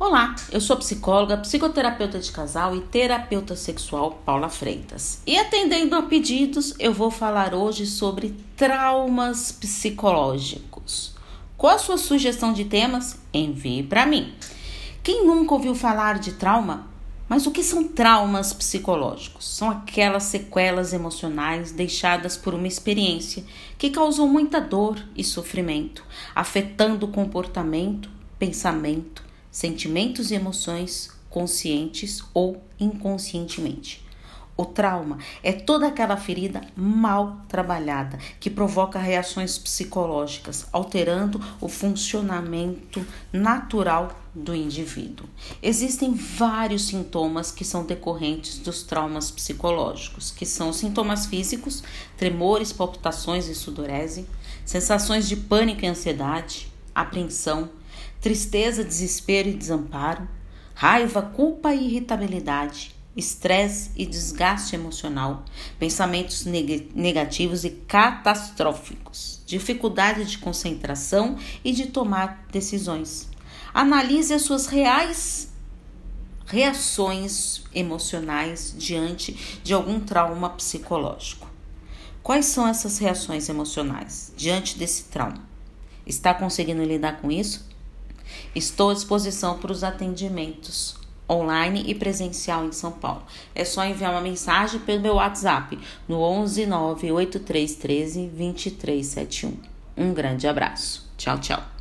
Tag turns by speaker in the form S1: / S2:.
S1: Olá, eu sou psicóloga, psicoterapeuta de casal e terapeuta sexual Paula Freitas. E atendendo a pedidos, eu vou falar hoje sobre traumas psicológicos. Qual a sua sugestão de temas? Envie para mim. Quem nunca ouviu falar de trauma? Mas o que são traumas psicológicos? São aquelas sequelas emocionais deixadas por uma experiência que causou muita dor e sofrimento, afetando o comportamento, pensamento, sentimentos e emoções conscientes ou inconscientemente. O trauma é toda aquela ferida mal trabalhada que provoca reações psicológicas, alterando o funcionamento natural do indivíduo. Existem vários sintomas que são decorrentes dos traumas psicológicos, que são sintomas físicos, tremores, palpitações e sudorese, sensações de pânico e ansiedade, apreensão, tristeza, desespero e desamparo, raiva, culpa e irritabilidade, estresse e desgaste emocional, pensamentos neg negativos e catastróficos, dificuldade de concentração e de tomar decisões. Analise as suas reais reações emocionais diante de algum trauma psicológico. Quais são essas reações emocionais diante desse trauma? Está conseguindo lidar com isso? Estou à disposição para os atendimentos online e presencial em São Paulo. É só enviar uma mensagem pelo meu WhatsApp no 11 98313 2371. Um grande abraço. Tchau, tchau.